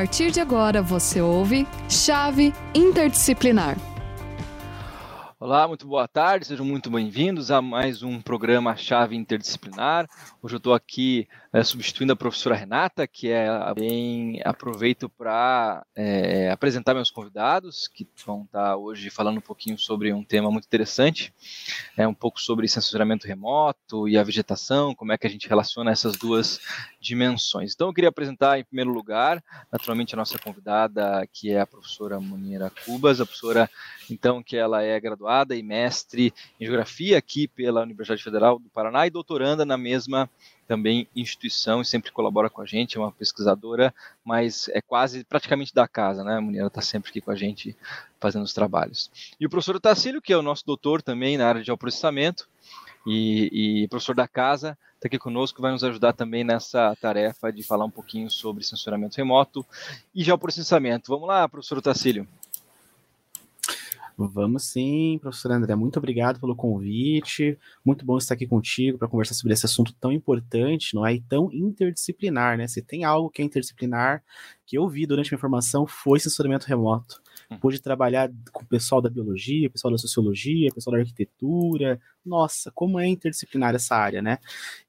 partir de agora você ouve Chave Interdisciplinar. Olá, muito boa tarde, sejam muito bem-vindos a mais um programa Chave Interdisciplinar. Hoje eu estou aqui é, substituindo a professora Renata, que é bem aproveito para é, apresentar meus convidados, que vão estar hoje falando um pouquinho sobre um tema muito interessante, é um pouco sobre censuramento remoto e a vegetação, como é que a gente relaciona essas duas dimensões. Então eu queria apresentar em primeiro lugar, naturalmente a nossa convidada, que é a professora Munira Cubas, a professora então que ela é graduada e mestre em geografia aqui pela Universidade Federal do Paraná e doutoranda na mesma também instituição e sempre colabora com a gente, é uma pesquisadora, mas é quase praticamente da casa, né? A Munira está sempre aqui com a gente fazendo os trabalhos. E o professor Tacílio, que é o nosso doutor também na área de geoprocessamento e, e professor da casa, está aqui conosco, vai nos ajudar também nessa tarefa de falar um pouquinho sobre censuramento remoto e geoprocessamento. Vamos lá, professor Tacílio. Vamos sim, professor André. Muito obrigado pelo convite. Muito bom estar aqui contigo para conversar sobre esse assunto tão importante, não é? E tão interdisciplinar, né? Se tem algo que é interdisciplinar, que eu vi durante minha formação, foi censuramento remoto. Hum. Pude trabalhar com o pessoal da biologia, pessoal da sociologia, pessoal da arquitetura. Nossa, como é interdisciplinar essa área, né?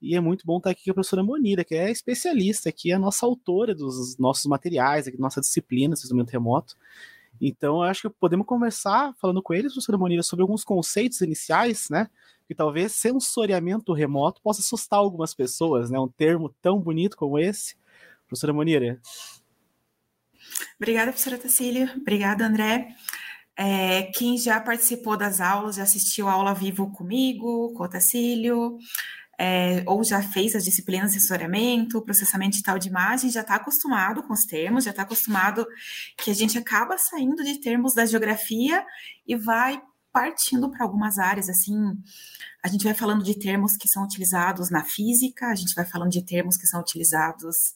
E é muito bom estar aqui com a professora Monira, que é especialista aqui, é a nossa autora dos nossos materiais, aqui, nossa disciplina, censuramento remoto. Então, acho que podemos conversar falando com eles, professora Monira, sobre alguns conceitos iniciais, né? Que talvez sensoriamento remoto possa assustar algumas pessoas, né? Um termo tão bonito como esse. Professora Monira. Obrigada, professora Tacília. Obrigada, André. É, quem já participou das aulas, já assistiu a aula vivo comigo, com o Tacílio, é, ou já fez as disciplinas de assessoramento, processamento digital de imagem, já está acostumado com os termos, já está acostumado que a gente acaba saindo de termos da geografia e vai partindo para algumas áreas, assim, a gente vai falando de termos que são utilizados na física, a gente vai falando de termos que são utilizados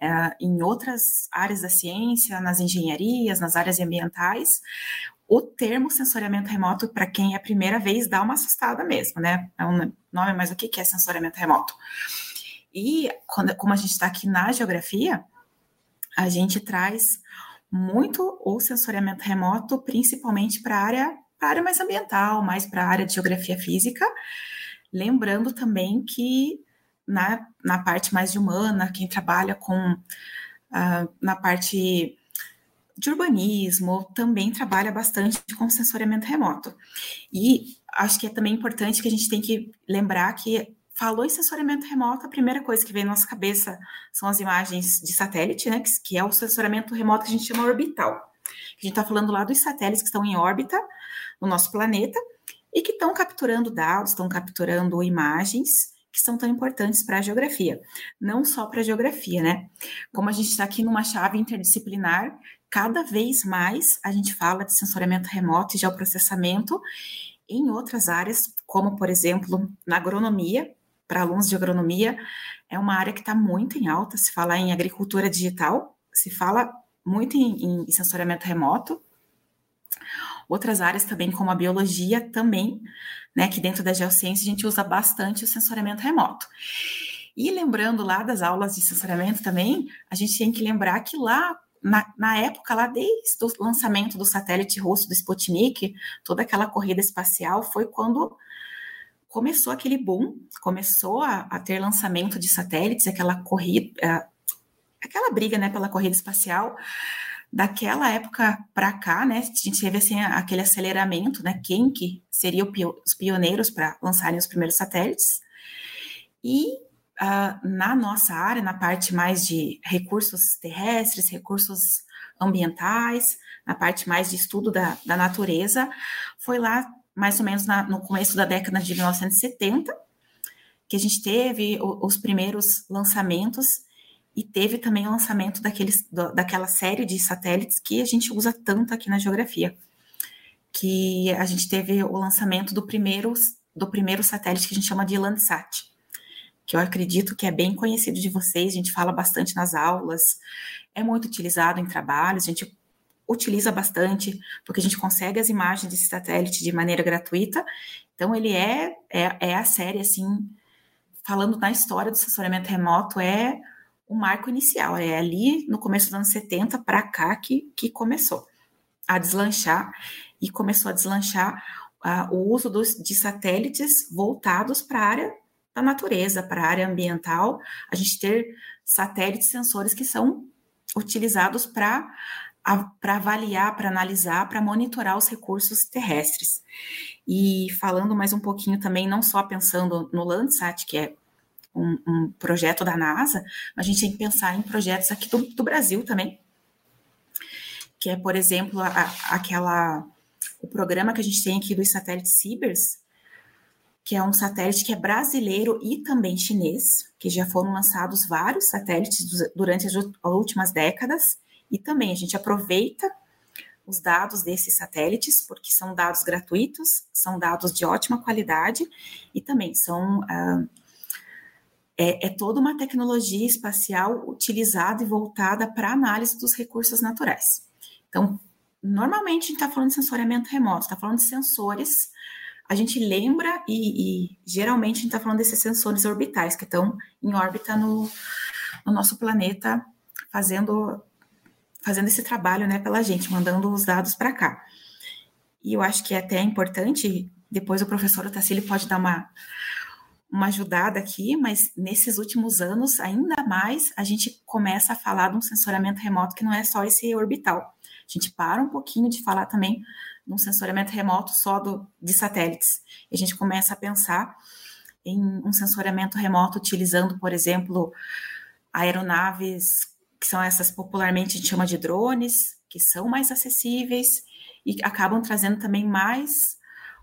é, em outras áreas da ciência, nas engenharias, nas áreas ambientais, o termo sensoriamento remoto, para quem é a primeira vez, dá uma assustada mesmo, né? É um nome, mas o que é sensoriamento remoto? E quando, como a gente está aqui na geografia, a gente traz muito o sensoriamento remoto, principalmente para a área, área mais ambiental, mais para a área de geografia física, lembrando também que na, na parte mais humana, quem trabalha com uh, na parte de urbanismo, também trabalha bastante com sensoriamento remoto. E acho que é também importante que a gente tem que lembrar que falou em sensoriamento remoto, a primeira coisa que vem na nossa cabeça são as imagens de satélite, né, que é o sensoriamento remoto que a gente chama orbital. A gente está falando lá dos satélites que estão em órbita no nosso planeta e que estão capturando dados, estão capturando imagens que são tão importantes para a geografia. Não só para a geografia, né? Como a gente está aqui numa chave interdisciplinar, cada vez mais a gente fala de sensoriamento remoto e geoprocessamento em outras áreas, como, por exemplo, na agronomia, para alunos de agronomia, é uma área que está muito em alta, se fala em agricultura digital, se fala muito em, em sensoriamento remoto. Outras áreas também, como a biologia, também, né, que dentro da geociência a gente usa bastante o sensoriamento remoto. E lembrando lá das aulas de sensoriamento também, a gente tem que lembrar que lá na, na, época, lá desde o lançamento do satélite russo do Sputnik, toda aquela corrida espacial foi quando começou aquele boom, começou a, a ter lançamento de satélites, aquela corrida, é, aquela briga, né, pela corrida espacial. Daquela época para cá, né, a gente teve assim aquele aceleramento, né, quem que seria os pioneiros para lançarem os primeiros satélites. E uh, na nossa área, na parte mais de recursos terrestres, recursos ambientais, na parte mais de estudo da, da natureza, foi lá mais ou menos na, no começo da década de 1970 que a gente teve o, os primeiros lançamentos e teve também o lançamento daqueles, daquela série de satélites que a gente usa tanto aqui na geografia, que a gente teve o lançamento do primeiro, do primeiro satélite que a gente chama de Landsat, que eu acredito que é bem conhecido de vocês, a gente fala bastante nas aulas, é muito utilizado em trabalhos, a gente utiliza bastante, porque a gente consegue as imagens desse satélite de maneira gratuita, então ele é, é, é a série, assim, falando na história do assessoramento remoto, é o marco inicial. É ali no começo dos anos 70 para cá que, que começou a deslanchar e começou a deslanchar uh, o uso dos, de satélites voltados para a área da natureza, para a área ambiental, a gente ter satélites sensores que são utilizados para para avaliar, para analisar, para monitorar os recursos terrestres. E falando mais um pouquinho também, não só pensando no Landsat, que é um, um projeto da NASA, mas a gente tem que pensar em projetos aqui do, do Brasil também, que é, por exemplo, a, aquela o programa que a gente tem aqui dos satélites Cibers, que é um satélite que é brasileiro e também chinês, que já foram lançados vários satélites durante as últimas décadas, e também a gente aproveita os dados desses satélites, porque são dados gratuitos, são dados de ótima qualidade, e também são. Ah, é, é toda uma tecnologia espacial utilizada e voltada para análise dos recursos naturais. Então, normalmente a gente está falando de sensoriamento remoto, está falando de sensores. A gente lembra e, e geralmente a gente está falando desses sensores orbitais que estão em órbita no, no nosso planeta, fazendo fazendo esse trabalho, né, pela gente, mandando os dados para cá. E eu acho que é até importante, depois o professor Otacílio pode dar uma, uma ajudada aqui, mas nesses últimos anos, ainda mais, a gente começa a falar de um sensoramento remoto que não é só esse orbital. A gente para um pouquinho de falar também de um sensoriamento remoto só do, de satélites. E a gente começa a pensar em um sensoriamento remoto utilizando, por exemplo, aeronaves que são essas popularmente a gente chama de drones, que são mais acessíveis e acabam trazendo também mais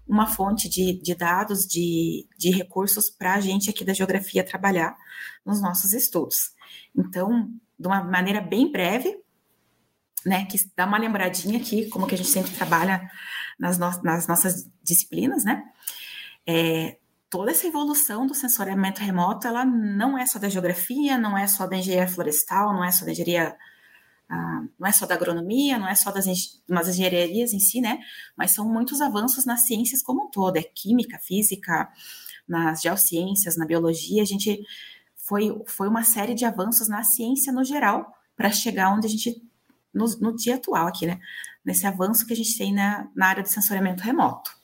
uma fonte de, de dados, de, de recursos para a gente aqui da geografia trabalhar nos nossos estudos. Então, de uma maneira bem breve, né, que dá uma lembradinha aqui, como que a gente sempre trabalha nas, no nas nossas disciplinas, né, é, toda essa evolução do sensoriamento remoto, ela não é só da geografia, não é só da engenharia florestal, não é só da engenharia, ah, não é só da agronomia, não é só das, das engenharias em si, né, mas são muitos avanços nas ciências como um todo, é química, física, nas geociências, na biologia, a gente foi, foi uma série de avanços na ciência no geral, para chegar onde a gente no, no, dia atual aqui, né? Nesse avanço que a gente tem na, na área de sensoriamento remoto.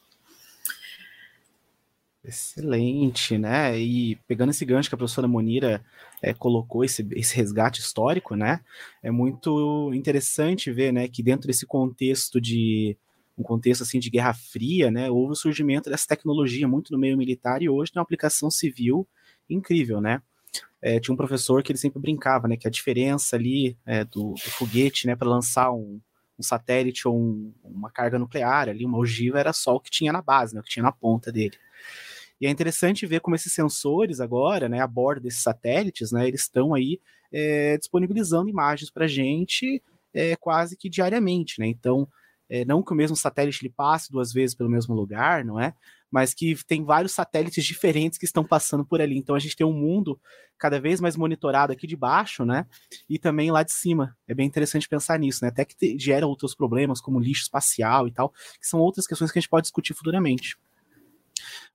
Excelente, né? E pegando esse gancho que a professora Monira é, colocou, esse, esse resgate histórico, né? É muito interessante ver, né, que dentro desse contexto de um contexto assim de Guerra Fria, né, houve o surgimento dessa tecnologia muito no meio militar e hoje tem uma aplicação civil incrível, né? É, tinha um professor que ele sempre brincava, né, que a diferença ali é, do, do, foguete, né, para lançar um, um, satélite ou um, uma carga nuclear ali, uma ogiva, era só o que tinha na base, né, o que tinha na ponta dele. E é interessante ver como esses sensores agora, né, a bordo desses satélites, né, eles estão aí é, disponibilizando imagens para a gente é, quase que diariamente, né, então é, não que o mesmo satélite ele passe duas vezes pelo mesmo lugar, não é? Mas que tem vários satélites diferentes que estão passando por ali. Então a gente tem um mundo cada vez mais monitorado aqui de baixo, né? E também lá de cima. É bem interessante pensar nisso, né? Até que gera outros problemas, como lixo espacial e tal, que são outras questões que a gente pode discutir futuramente.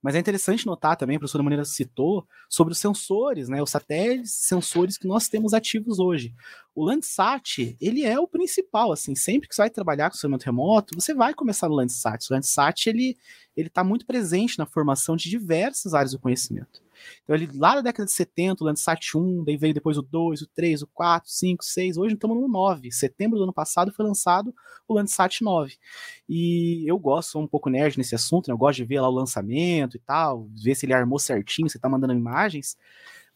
Mas é interessante notar também, a professora Maneira citou, sobre os sensores, né, os satélites sensores que nós temos ativos hoje. O Landsat, ele é o principal, assim, sempre que você vai trabalhar com o remoto, você vai começar no Landsat. O Landsat, ele está muito presente na formação de diversas áreas do conhecimento. Então, ele, lá na década de 70, o Landsat 1, daí veio depois o 2, o 3, o 4, 5, 6, hoje estamos no 9. Setembro do ano passado foi lançado o Landsat 9. E eu gosto, sou um pouco nerd nesse assunto, né? eu gosto de ver lá o lançamento e tal, ver se ele armou certinho, se está mandando imagens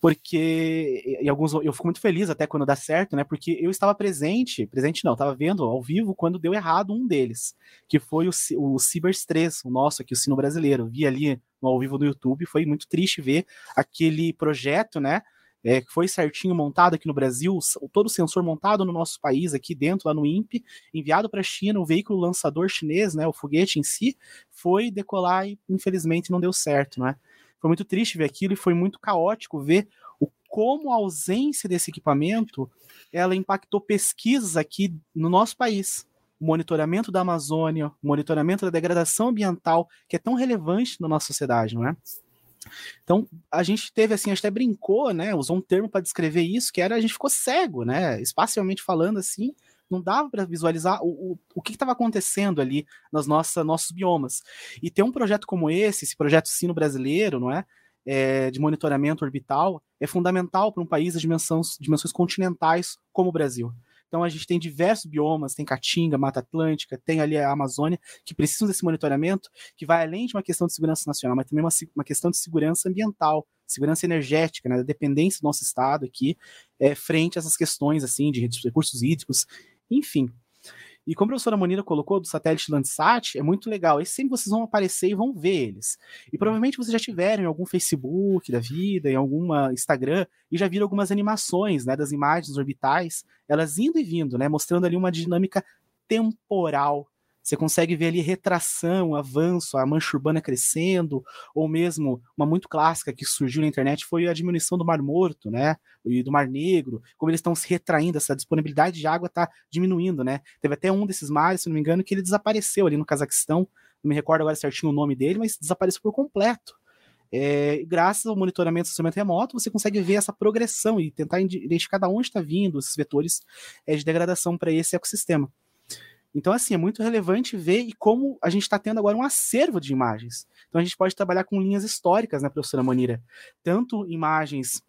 porque em alguns eu fico muito feliz até quando dá certo, né? Porque eu estava presente, presente não, estava vendo ao vivo quando deu errado um deles, que foi o, o Cibers 3, o nosso aqui, o Sino Brasileiro. Vi ali no ao vivo do YouTube, foi muito triste ver aquele projeto, né? É, que foi certinho montado aqui no Brasil, todo o sensor montado no nosso país, aqui dentro, lá no INPE, enviado para a China, o veículo lançador chinês, né, o foguete em si, foi decolar e infelizmente não deu certo, né? Foi muito triste ver aquilo e foi muito caótico ver o como a ausência desse equipamento ela impactou pesquisas aqui no nosso país. Monitoramento da Amazônia, monitoramento da degradação ambiental, que é tão relevante na nossa sociedade, não é? Então, a gente teve assim, até brincou, né? Usou um termo para descrever isso, que era a gente ficou cego, né? Espacialmente falando assim, não dava para visualizar o, o, o que estava acontecendo ali nos nossa, nossos biomas. E ter um projeto como esse, esse projeto Sino brasileiro, não é? é de monitoramento orbital, é fundamental para um país de dimensões, dimensões continentais como o Brasil. Então a gente tem diversos biomas, tem Caatinga, Mata Atlântica, tem ali a Amazônia, que precisam desse monitoramento, que vai além de uma questão de segurança nacional, mas também uma, uma questão de segurança ambiental, segurança energética, né, da dependência do nosso estado aqui, é, frente a essas questões assim de recursos hídricos, enfim. E como a professora Monira colocou do satélite Landsat, é muito legal. Esse sempre vocês vão aparecer e vão ver eles. E provavelmente vocês já tiveram em algum Facebook da vida, em alguma Instagram, e já viram algumas animações né, das imagens orbitais, elas indo e vindo, né, mostrando ali uma dinâmica temporal você consegue ver ali retração, avanço, a mancha urbana crescendo, ou mesmo uma muito clássica que surgiu na internet foi a diminuição do Mar Morto, né? E do Mar Negro, como eles estão se retraindo, essa disponibilidade de água está diminuindo, né? Teve até um desses mares, se não me engano, que ele desapareceu ali no Cazaquistão, não me recordo agora certinho o nome dele, mas desapareceu por completo. É, graças ao monitoramento do sistema remoto, você consegue ver essa progressão e tentar identificar de onde está vindo esses vetores é, de degradação para esse ecossistema. Então, assim, é muito relevante ver e como a gente está tendo agora um acervo de imagens. Então, a gente pode trabalhar com linhas históricas, né, professora Monira? Tanto imagens,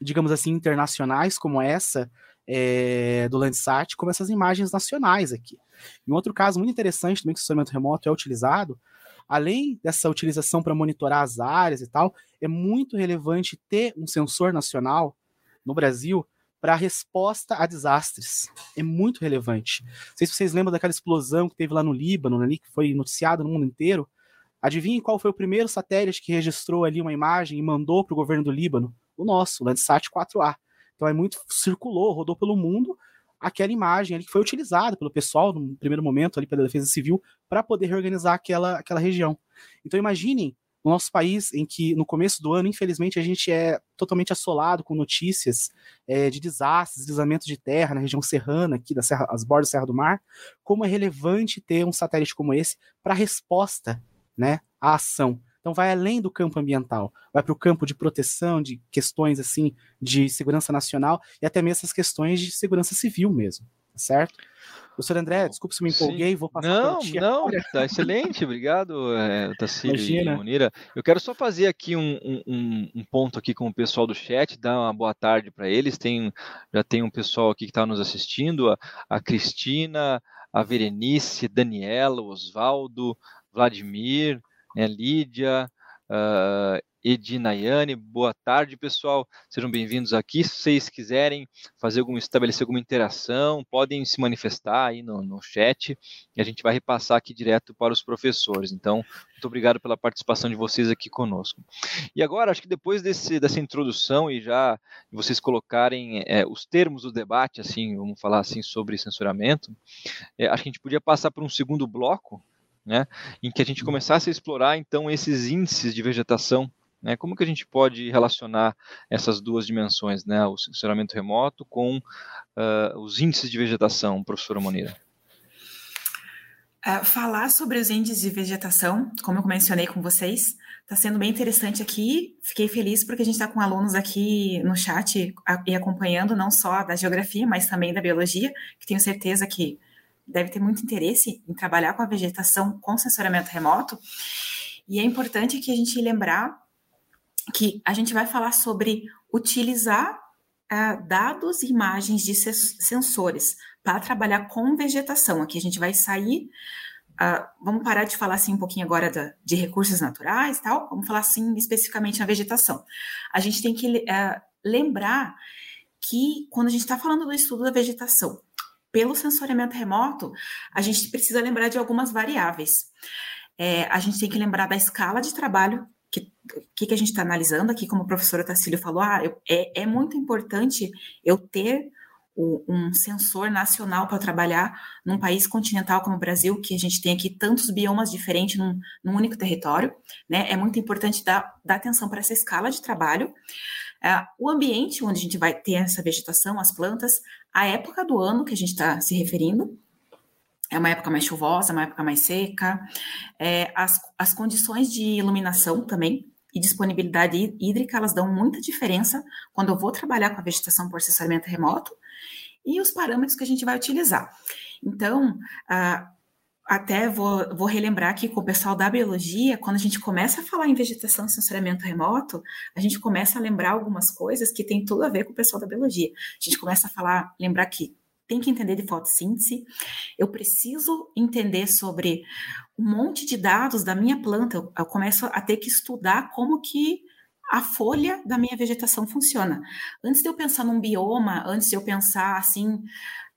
digamos assim, internacionais, como essa é, do Landsat, como essas imagens nacionais aqui. Em outro caso muito interessante também que o sensoramento remoto é utilizado, além dessa utilização para monitorar as áreas e tal, é muito relevante ter um sensor nacional no Brasil para a resposta a desastres. É muito relevante. Não sei se vocês lembram daquela explosão que teve lá no Líbano, ali, que foi noticiado no mundo inteiro. Adivinhem qual foi o primeiro satélite que registrou ali uma imagem e mandou para o governo do Líbano? O nosso, o Landsat 4A. Então é muito circulou, rodou pelo mundo aquela imagem ali que foi utilizada pelo pessoal no primeiro momento ali pela Defesa Civil para poder reorganizar aquela, aquela região. Então imaginem no nosso país, em que no começo do ano, infelizmente, a gente é totalmente assolado com notícias é, de desastres, deslizamentos de terra na região serrana, aqui das serra, as bordas da Serra do Mar, como é relevante ter um satélite como esse para resposta né, à ação. Então vai além do campo ambiental, vai para o campo de proteção, de questões assim de segurança nacional e até mesmo essas questões de segurança civil mesmo, tá certo? Professor André, desculpe se me empolguei, Sim. vou passar Não, não, tá excelente, obrigado, é, e Monira. Eu quero só fazer aqui um, um, um, ponto aqui com o pessoal do chat, dar uma boa tarde para eles. Tem, já tem um pessoal aqui que está nos assistindo, a, a Cristina, a Verenice, Daniela, Osvaldo, Vladimir, né, Lídia, uh, Edinayane. Boa tarde, pessoal. Sejam bem-vindos aqui. Se vocês quiserem fazer algum, estabelecer alguma interação, podem se manifestar aí no, no chat e a gente vai repassar aqui direto para os professores. Então, muito obrigado pela participação de vocês aqui conosco. E agora, acho que depois desse, dessa introdução e já vocês colocarem é, os termos do debate, assim, vamos falar assim sobre censuramento, é, acho que a gente podia passar para um segundo bloco, né, em que a gente começasse a explorar então esses índices de vegetação né? Como que a gente pode relacionar essas duas dimensões, né? o sensoramento remoto com uh, os índices de vegetação, professora Monira? Uh, falar sobre os índices de vegetação, como eu mencionei com vocês, está sendo bem interessante aqui. Fiquei feliz porque a gente está com alunos aqui no chat e acompanhando não só da geografia, mas também da biologia, que tenho certeza que deve ter muito interesse em trabalhar com a vegetação com sensoramento remoto. E é importante que a gente lembrar que a gente vai falar sobre utilizar uh, dados e imagens de sensores para trabalhar com vegetação. Aqui a gente vai sair. Uh, vamos parar de falar assim um pouquinho agora da, de recursos naturais tal, vamos falar assim especificamente na vegetação. A gente tem que uh, lembrar que quando a gente está falando do estudo da vegetação, pelo sensoriamento remoto, a gente precisa lembrar de algumas variáveis. É, a gente tem que lembrar da escala de trabalho que, que, que a gente está analisando aqui, como a professora Tacílio falou, ah, eu, é, é muito importante eu ter o, um sensor nacional para trabalhar num país continental como o Brasil, que a gente tem aqui tantos biomas diferentes num, num único território, né? É muito importante dar, dar atenção para essa escala de trabalho. É, o ambiente onde a gente vai ter essa vegetação, as plantas, a época do ano que a gente está se referindo, é uma época mais chuvosa, uma época mais seca, é, as, as condições de iluminação também, e disponibilidade hídrica, elas dão muita diferença quando eu vou trabalhar com a vegetação por sensoriamento remoto e os parâmetros que a gente vai utilizar. Então, ah, até vou, vou, relembrar aqui com o pessoal da biologia, quando a gente começa a falar em vegetação e sensoriamento remoto, a gente começa a lembrar algumas coisas que tem tudo a ver com o pessoal da biologia. A gente começa a falar, lembrar que tem que entender de fotossíntese, eu preciso entender sobre um monte de dados da minha planta, eu, eu começo a ter que estudar como que a folha da minha vegetação funciona. Antes de eu pensar num bioma, antes de eu pensar assim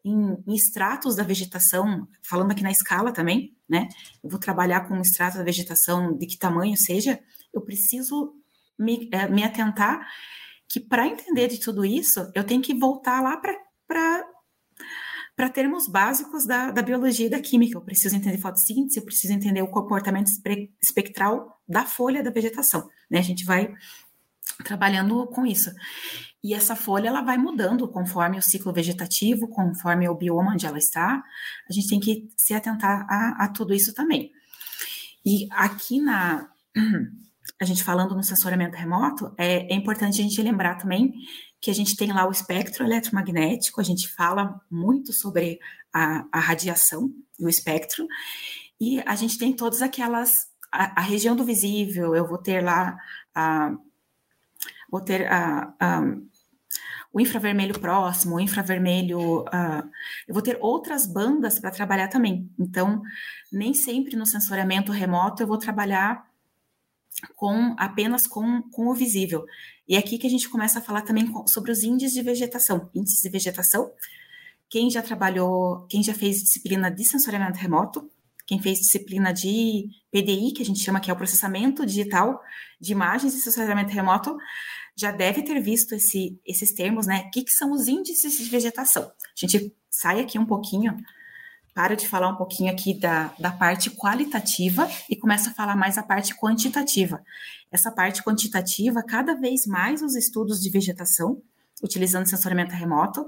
em, em extratos da vegetação, falando aqui na escala também, né? Eu vou trabalhar com um extrato da vegetação de que tamanho seja, eu preciso me, é, me atentar que para entender de tudo isso, eu tenho que voltar lá para termos básicos da, da, biologia e da química. Eu preciso entender fotossíntese, eu preciso entender o comportamento espectral da folha da vegetação. Né? A gente vai trabalhando com isso. E essa folha ela vai mudando conforme o ciclo vegetativo, conforme o bioma onde ela está. A gente tem que se atentar a, a tudo isso também. E aqui na a gente falando no sensoriamento remoto, é, é, importante a gente lembrar também que a gente tem lá o espectro eletromagnético, a gente fala muito sobre a, a radiação e o espectro, e a gente tem todas aquelas, a, a região do visível, eu vou ter lá, a, vou ter a, a o infravermelho próximo, o infravermelho. Uh, eu vou ter outras bandas para trabalhar também. Então, nem sempre no sensoriamento remoto eu vou trabalhar com apenas com, com o visível. E é aqui que a gente começa a falar também sobre os índices de vegetação. Índices de vegetação. Quem já trabalhou, quem já fez disciplina de sensoriamento remoto, quem fez disciplina de PDI, que a gente chama que é o processamento digital de imagens de sensoriamento remoto, já deve ter visto esse, esses termos, né? O que, que são os índices de vegetação? A gente sai aqui um pouquinho, para de falar um pouquinho aqui da, da parte qualitativa e começa a falar mais a parte quantitativa. Essa parte quantitativa, cada vez mais os estudos de vegetação, utilizando sensoriamento remoto,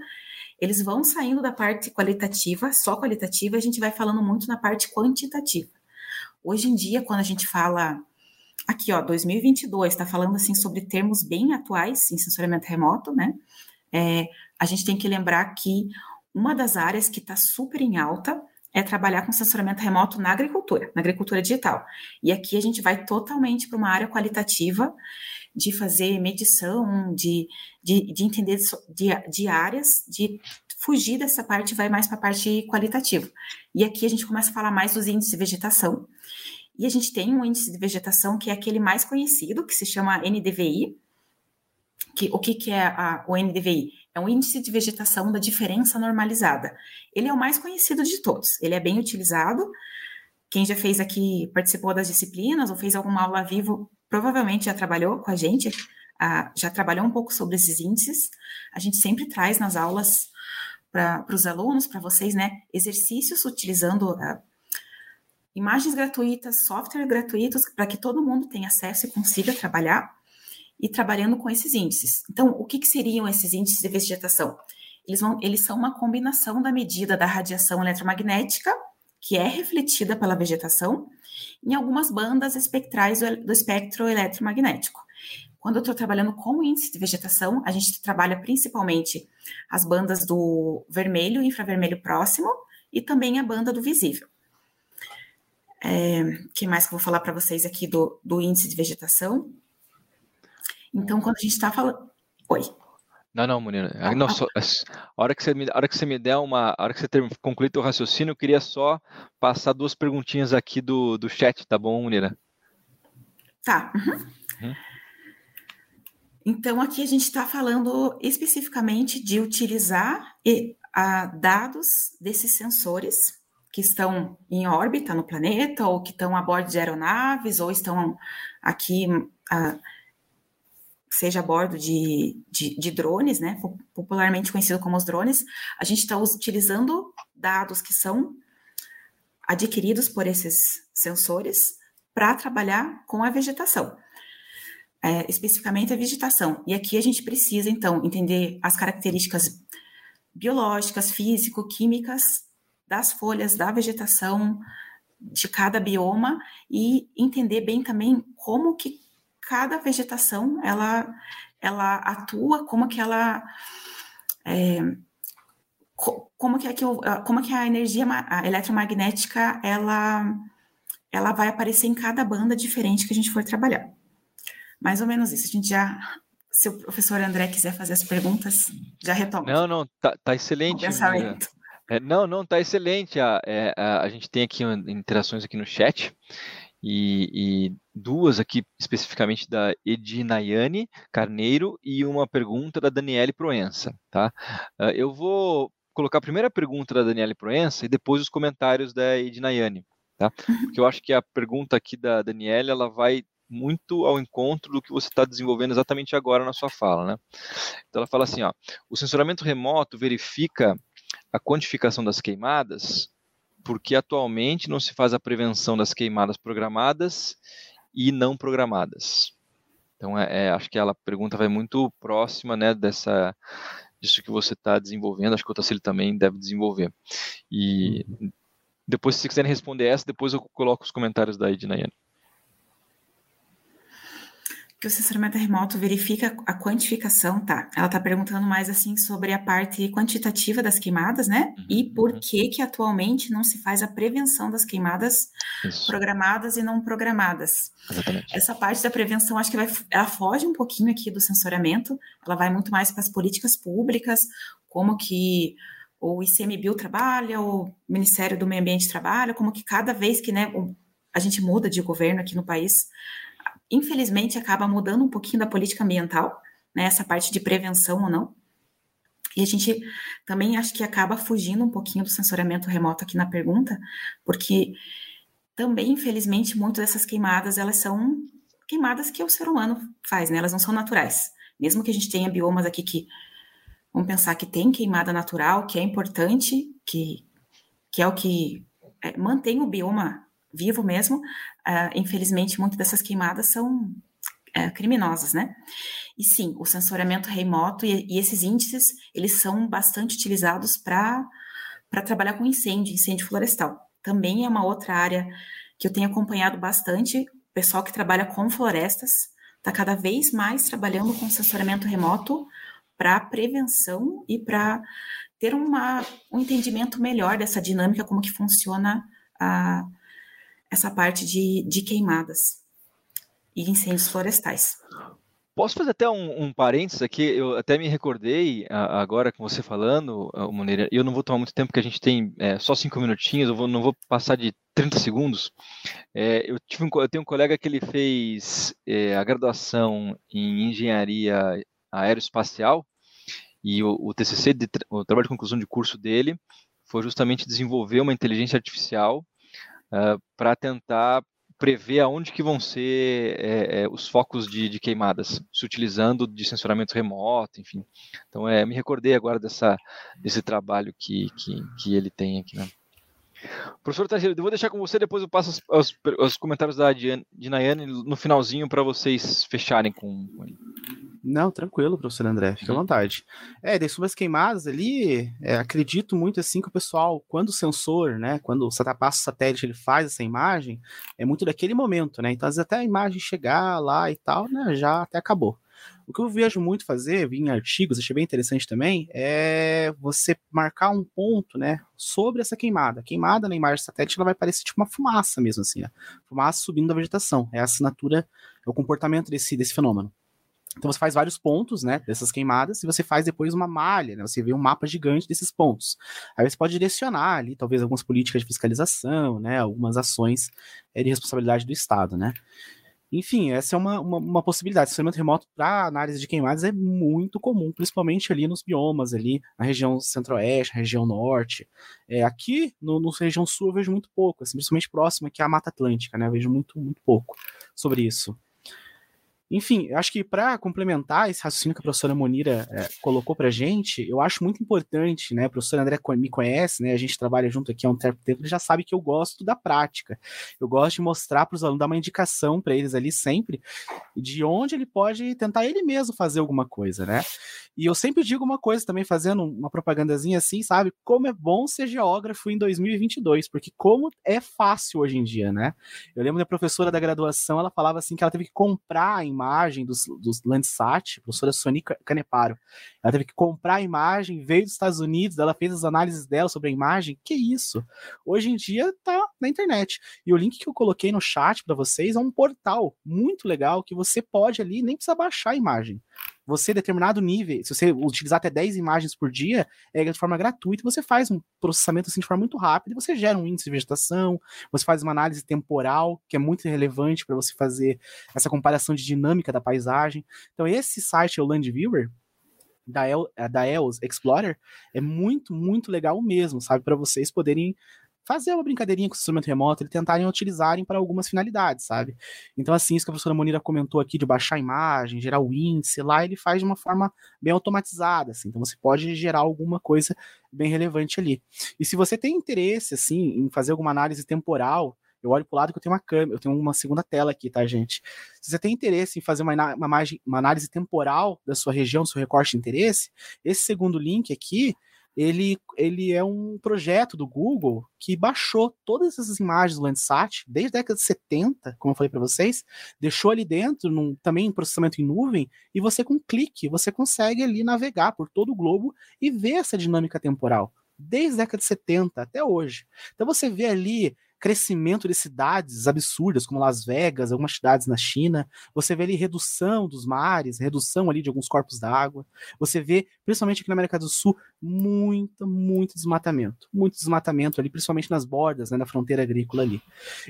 eles vão saindo da parte qualitativa, só qualitativa, e a gente vai falando muito na parte quantitativa. Hoje em dia, quando a gente fala aqui, ó, 2022, está falando assim sobre termos bem atuais em sensoriamento remoto, né? É, a gente tem que lembrar que uma das áreas que está super em alta é trabalhar com sensoriamento remoto na agricultura, na agricultura digital. E aqui a gente vai totalmente para uma área qualitativa de fazer medição, de, de, de entender de, de áreas, de fugir dessa parte vai mais para a parte qualitativa. E aqui a gente começa a falar mais dos índices de vegetação. E a gente tem um índice de vegetação que é aquele mais conhecido, que se chama NDVI. Que, o que, que é a, o NDVI? É um índice de vegetação da diferença normalizada. Ele é o mais conhecido de todos. Ele é bem utilizado. Quem já fez aqui, participou das disciplinas ou fez alguma aula vivo, provavelmente já trabalhou com a gente, já trabalhou um pouco sobre esses índices. A gente sempre traz nas aulas para os alunos, para vocês, né, exercícios utilizando imagens gratuitas, software gratuitos, para que todo mundo tenha acesso e consiga trabalhar e trabalhando com esses índices. Então, o que, que seriam esses índices de vegetação? Eles, vão, eles são uma combinação da medida da radiação eletromagnética, que é refletida pela vegetação, em algumas bandas espectrais do, espectro eletromagnético. Quando eu estou trabalhando com o índice de vegetação, a gente trabalha principalmente as bandas do vermelho infravermelho próximo e também a banda do visível. É, que mais que eu vou falar para vocês aqui do, do índice de vegetação? Então, quando a gente está falando. Oi. Não, não, Munira. Não, só, a, hora que você me, a hora que você me der uma. A hora que você ter, concluir o raciocínio, eu queria só passar duas perguntinhas aqui do, do chat, tá bom, Munira? Tá. Uhum. Uhum. Então, aqui a gente está falando especificamente de utilizar e, a, dados desses sensores que estão em órbita no planeta, ou que estão a bordo de aeronaves, ou estão aqui, uh, seja a bordo de, de, de, drones, né, popularmente conhecido como os drones, a gente está utilizando dados que são adquiridos por esses sensores para trabalhar com a vegetação. É, especificamente a vegetação. E aqui a gente precisa, então, entender as características biológicas, físico-químicas das folhas, da vegetação de cada bioma e entender bem também como que cada vegetação ela, ela atua, como que ela é, como que é que como que a energia a eletromagnética ela ela vai aparecer em cada banda diferente que a gente for trabalhar. Mais ou menos isso. A gente já se o professor André quiser fazer as perguntas, já retoma. Não, não, tá, tá excelente. pensamento. É, não, não, tá excelente. A, é, a, a, gente tem aqui interações aqui no chat. E, e, duas aqui especificamente da Edinayane Carneiro e uma pergunta da Daniele Proença, tá? Uh, eu vou colocar a primeira pergunta da Daniele Proença e depois os comentários da Edinayane, tá? Porque eu acho que a pergunta aqui da Daniele ela vai muito ao encontro do que você está desenvolvendo exatamente agora na sua fala, né? Então ela fala assim, ó, o sensoramento remoto verifica a quantificação das queimadas porque atualmente não se faz a prevenção das queimadas programadas e não programadas. Então, é, é, acho que ela pergunta vai muito próxima, né, dessa disso que você está desenvolvendo. Acho que o Otacílio também deve desenvolver. E uhum. depois, se quiserem responder essa, depois eu coloco os comentários da Ednayane que o sensoramento remoto verifica a quantificação, tá? Ela está perguntando mais assim sobre a parte quantitativa das queimadas, né? Uhum, e por uhum. que que atualmente não se faz a prevenção das queimadas Isso. programadas e não programadas. Exatamente. Essa parte da prevenção acho que vai, ela foge um pouquinho aqui do sensoramento, ela vai muito mais para as políticas públicas, como que o ICMBio trabalha, o Ministério do Meio Ambiente trabalha, como que cada vez que né, a gente muda de governo aqui no país, infelizmente, acaba mudando um pouquinho da política ambiental, né, essa parte de prevenção ou não. E a gente também acho que acaba fugindo um pouquinho do sensoramento remoto aqui na pergunta, porque também, infelizmente, muitas dessas queimadas, elas são queimadas que o ser humano faz, né? Elas não são naturais. Mesmo que a gente tenha biomas aqui que vamos pensar que tem queimada natural, que é importante, que, que é o que é, mantém o bioma vivo mesmo, uh, infelizmente, muitas dessas queimadas são uh, criminosas, né? E sim, o sensoriamento remoto e, e esses índices, eles são bastante utilizados para trabalhar com incêndio, incêndio florestal. Também é uma outra área que eu tenho acompanhado bastante, o pessoal que trabalha com florestas está cada vez mais trabalhando com sensoriamento remoto para prevenção e para ter uma, um entendimento melhor dessa dinâmica, como que funciona a, essa parte de, de queimadas e incêndios florestais. Posso fazer até um, um parênteses aqui? Eu até me recordei agora com você falando, Moneira, eu não vou tomar muito tempo, porque a gente tem é, só cinco minutinhos, eu vou, não vou passar de 30 segundos. É, eu, tive um, eu tenho um colega que ele fez é, a graduação em engenharia aeroespacial, e o, o TCC, de, o trabalho de conclusão de curso dele, foi justamente desenvolver uma inteligência artificial uh, para tentar prever aonde que vão ser é, é, os focos de, de, queimadas, se utilizando de sensoramento remoto, enfim. Então, é, me recordei agora dessa, desse trabalho que, que, que ele tem aqui, né? Professor Tarcísio, eu vou deixar com você, depois eu passo os, os, os comentários da Dinayane no finalzinho para vocês fecharem com ele. Não, tranquilo, professor André, à uhum. vontade. É, daí sobre as queimadas ali, é, acredito muito assim que o pessoal, quando o sensor, né, quando o passa o satélite, ele faz essa imagem, é muito daquele momento, né, então às vezes até a imagem chegar lá e tal, né, já até acabou. O que eu vejo muito fazer, vi em artigos, achei bem interessante também, é você marcar um ponto, né, sobre essa queimada. A queimada na imagem satélite, ela vai parecer tipo uma fumaça mesmo, assim, né? fumaça subindo da vegetação. É a assinatura, é o comportamento desse, desse fenômeno. Então você faz vários pontos, né, dessas queimadas, e você faz depois uma malha, né, você vê um mapa gigante desses pontos. Aí você pode direcionar ali, talvez, algumas políticas de fiscalização, né, algumas ações é, de responsabilidade do Estado, né. Enfim, essa é uma, uma, uma possibilidade. Sensoramento remoto para análise de queimadas é muito comum, principalmente ali nos biomas, ali na região centro-oeste, região norte. É, aqui, no, no, região sul, eu vejo muito pouco, assim, principalmente próximo aqui à Mata Atlântica, né? Eu vejo muito, muito pouco sobre isso. Enfim, eu acho que para complementar esse raciocínio que a professora Monira é, colocou para gente, eu acho muito importante, né? A professora André me conhece, né? A gente trabalha junto aqui há um tempo, ele já sabe que eu gosto da prática. Eu gosto de mostrar para os alunos, dar uma indicação para eles ali sempre, de onde ele pode tentar ele mesmo fazer alguma coisa, né? E eu sempre digo uma coisa também, fazendo uma propagandazinha assim, sabe? Como é bom ser geógrafo em 2022, porque como é fácil hoje em dia, né? Eu lembro da professora da graduação, ela falava assim que ela teve que comprar a imagem dos, dos Landsat, professora Sony Caneparo. Ela teve que comprar a imagem, veio dos Estados Unidos, ela fez as análises dela sobre a imagem. Que isso? Hoje em dia tá na internet. E o link que eu coloquei no chat para vocês é um portal muito legal que você pode ali, nem precisa baixar a imagem você, determinado nível, se você utilizar até 10 imagens por dia, é de forma gratuita, você faz um processamento assim de forma muito rápida, você gera um índice de vegetação, você faz uma análise temporal, que é muito relevante para você fazer essa comparação de dinâmica da paisagem. Então, esse site, o Land Viewer, da, El, da EOS Explorer, é muito, muito legal mesmo, sabe? Para vocês poderem fazer uma brincadeirinha com o instrumento remoto e tentarem utilizarem para algumas finalidades, sabe? Então, assim, isso que a professora Monira comentou aqui de baixar a imagem, gerar o índice, lá ele faz de uma forma bem automatizada, assim. Então, você pode gerar alguma coisa bem relevante ali. E se você tem interesse, assim, em fazer alguma análise temporal, eu olho para o lado que eu tenho uma câmera, eu tenho uma segunda tela aqui, tá, gente? Se você tem interesse em fazer uma, uma, uma análise temporal da sua região, do seu recorte de interesse, esse segundo link aqui, ele, ele é um projeto do Google que baixou todas essas imagens do Landsat desde a década de 70, como eu falei para vocês, deixou ali dentro, num, também em processamento em nuvem, e você com um clique, você consegue ali navegar por todo o globo e ver essa dinâmica temporal, desde a década de 70 até hoje. Então você vê ali crescimento de cidades absurdas, como Las Vegas, algumas cidades na China. Você vê ali redução dos mares, redução ali de alguns corpos d'água. Você vê, principalmente aqui na América do Sul, muito, muito desmatamento. Muito desmatamento ali, principalmente nas bordas, né, na fronteira agrícola ali.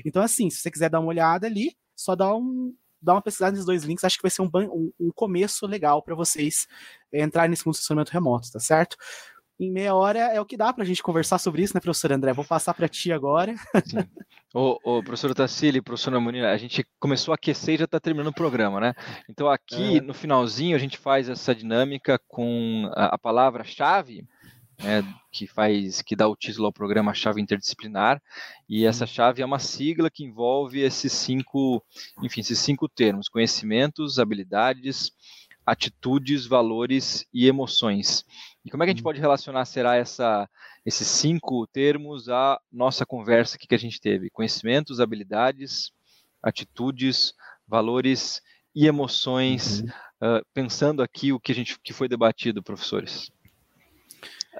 Então, assim, se você quiser dar uma olhada ali, só dá um, dá uma pesquisada nesses dois links, acho que vai ser um, um, um começo legal para vocês é, entrarem nesse mundo de estacionamento remoto, tá certo? Em meia hora é o que dá para a gente conversar sobre isso, né, professor André? Vou passar para ti agora. Sim. Ô, ô, professor Tassili, professora Munira, a gente começou a aquecer e já está terminando o programa, né? Então aqui é. no finalzinho a gente faz essa dinâmica com a, a palavra-chave, né, que faz, que dá o título ao programa Chave Interdisciplinar, e essa chave é uma sigla que envolve esses cinco, enfim, esses cinco termos: conhecimentos, habilidades, atitudes, valores e emoções. E como é que a gente hum. pode relacionar, será, essa, esses cinco termos à nossa conversa aqui que a gente teve? Conhecimentos, habilidades, atitudes, valores e emoções, uhum. uh, pensando aqui o que a gente que foi debatido, professores.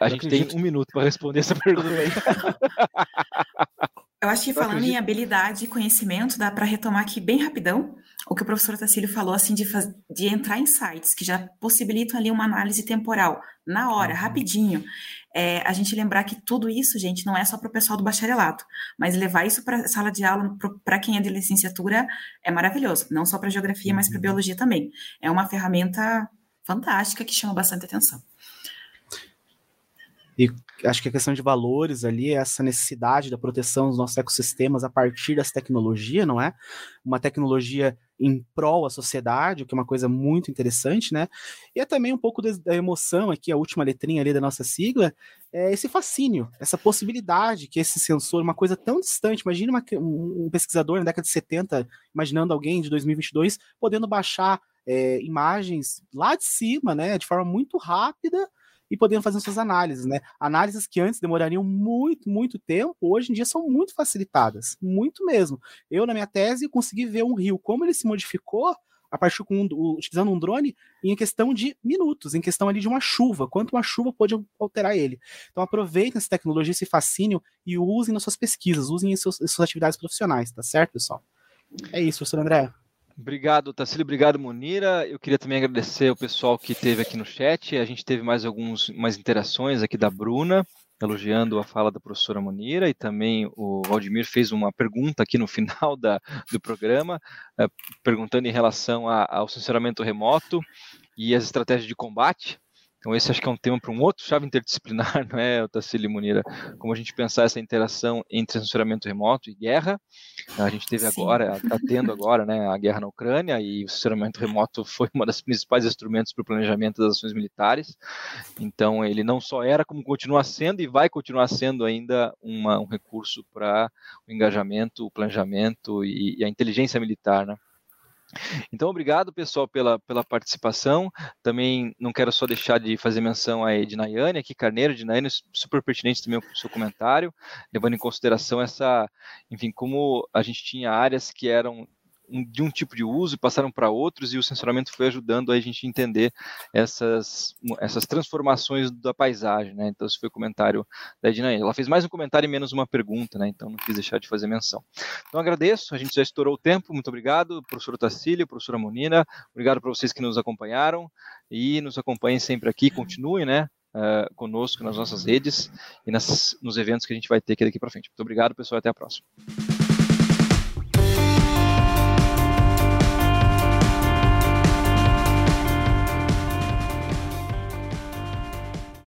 A Eu gente acredito... tem um minuto para responder essa pergunta. Eu acho que falando em habilidade e conhecimento, dá para retomar aqui bem rapidão o que o professor Tacílio falou, assim, de, faz... de entrar em sites que já possibilitam ali uma análise temporal, na hora, uhum. rapidinho. É, a gente lembrar que tudo isso, gente, não é só para o pessoal do bacharelato, mas levar isso para a sala de aula, para quem é de licenciatura, é maravilhoso. Não só para geografia, uhum. mas para biologia também. É uma ferramenta fantástica que chama bastante atenção. E acho que a questão de valores ali é essa necessidade da proteção dos nossos ecossistemas a partir dessa tecnologia, não é? Uma tecnologia em prol à sociedade, o que é uma coisa muito interessante, né? E é também um pouco da emoção aqui, a última letrinha ali da nossa sigla, é esse fascínio, essa possibilidade que esse sensor, uma coisa tão distante, imagine uma, um pesquisador na década de 70, imaginando alguém de 2022 podendo baixar é, imagens lá de cima, né, de forma muito rápida, e podendo fazer suas análises, né? Análises que antes demorariam muito, muito tempo, hoje em dia são muito facilitadas, muito mesmo. Eu, na minha tese, consegui ver um rio, como ele se modificou a partir com um, utilizando um drone em questão de minutos, em questão ali de uma chuva, quanto uma chuva pode alterar ele. Então aproveitem essa tecnologia, esse fascínio e usem nas suas pesquisas, usem em, seus, em suas atividades profissionais, tá certo, pessoal? É isso, professor André. Obrigado, Tassilo. Obrigado, Munira. Eu queria também agradecer o pessoal que esteve aqui no chat. A gente teve mais algumas mais interações aqui da Bruna, elogiando a fala da professora Munira, e também o Valdemir fez uma pergunta aqui no final da, do programa, uh, perguntando em relação a, ao sensoramento remoto e as estratégias de combate. Então esse acho que é um tema para um outro chave interdisciplinar, não é, Otacílio Munira? Como a gente pensar essa interação entre censuramento remoto e guerra. A gente teve Sim. agora, está tendo agora, né, a guerra na Ucrânia e o censuramento remoto foi uma das principais instrumentos para o planejamento das ações militares. Então ele não só era, como continua sendo e vai continuar sendo ainda uma, um recurso para o engajamento, o planejamento e, e a inteligência militar, né? Então, obrigado, pessoal, pela, pela participação. Também não quero só deixar de fazer menção a Ednaiane, aqui, Carneiro, Ednaiane, super pertinente também o seu comentário, levando em consideração essa, enfim, como a gente tinha áreas que eram de um tipo de uso e passaram para outros e o censuramento foi ajudando a gente entender essas, essas transformações da paisagem, né? Então esse foi o comentário da Edna. Ela fez mais um comentário e menos uma pergunta, né? Então não quis deixar de fazer menção. Então agradeço, a gente já estourou o tempo, muito obrigado, professor Tacílio, professora Monina, obrigado para vocês que nos acompanharam e nos acompanhem sempre aqui, continuem, né? Uh, conosco nas nossas redes e nas, nos eventos que a gente vai ter aqui daqui para frente. Muito obrigado, pessoal, até a próxima.